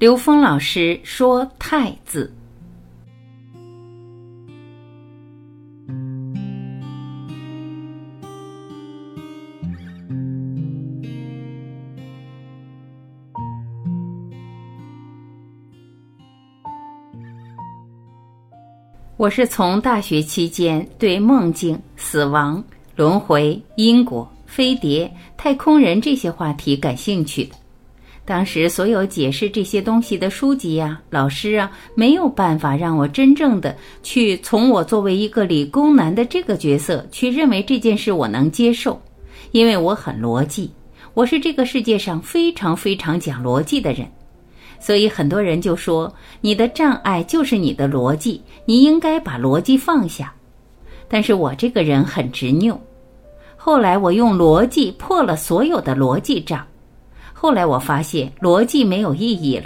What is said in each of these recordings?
刘峰老师说“太”字，我是从大学期间对梦境、死亡、轮回、因果、飞碟、太空人这些话题感兴趣的。当时所有解释这些东西的书籍呀、老师啊，没有办法让我真正的去从我作为一个理工男的这个角色去认为这件事我能接受，因为我很逻辑，我是这个世界上非常非常讲逻辑的人，所以很多人就说你的障碍就是你的逻辑，你应该把逻辑放下。但是我这个人很执拗，后来我用逻辑破了所有的逻辑障。后来我发现逻辑没有意义了。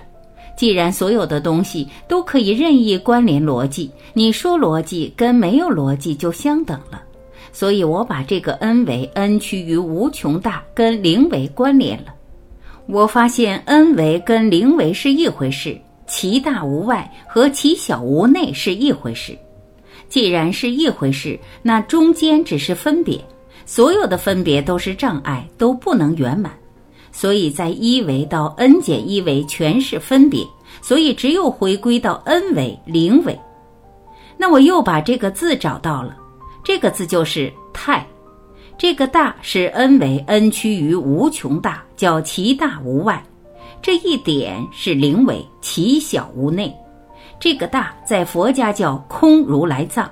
既然所有的东西都可以任意关联逻辑，你说逻辑跟没有逻辑就相等了。所以我把这个 n 为 n 趋于无穷大跟零维关联了。我发现 n 维跟零维是一回事，其大无外和其小无内是一回事。既然是一回事，那中间只是分别，所有的分别都是障碍，都不能圆满。所以在一维到 n 减一维全是分别，所以只有回归到 n 维零维。那我又把这个字找到了，这个字就是太，这个大是 n 为 n 趋于无穷大，叫其大无外。这一点是零维，其小无内。这个大在佛家叫空如来藏，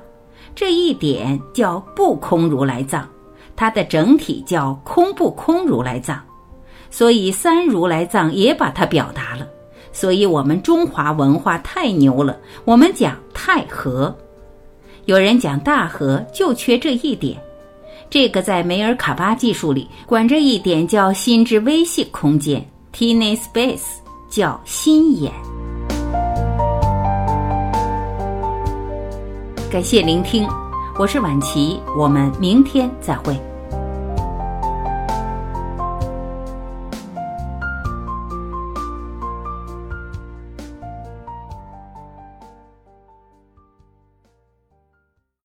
这一点叫不空如来藏，它的整体叫空不空如来藏。所以三如来藏也把它表达了，所以我们中华文化太牛了。我们讲太和，有人讲大和，就缺这一点。这个在梅尔卡巴技术里管这一点叫心之微细空间 （tiny space），叫心眼。感谢聆听，我是晚琪，我们明天再会。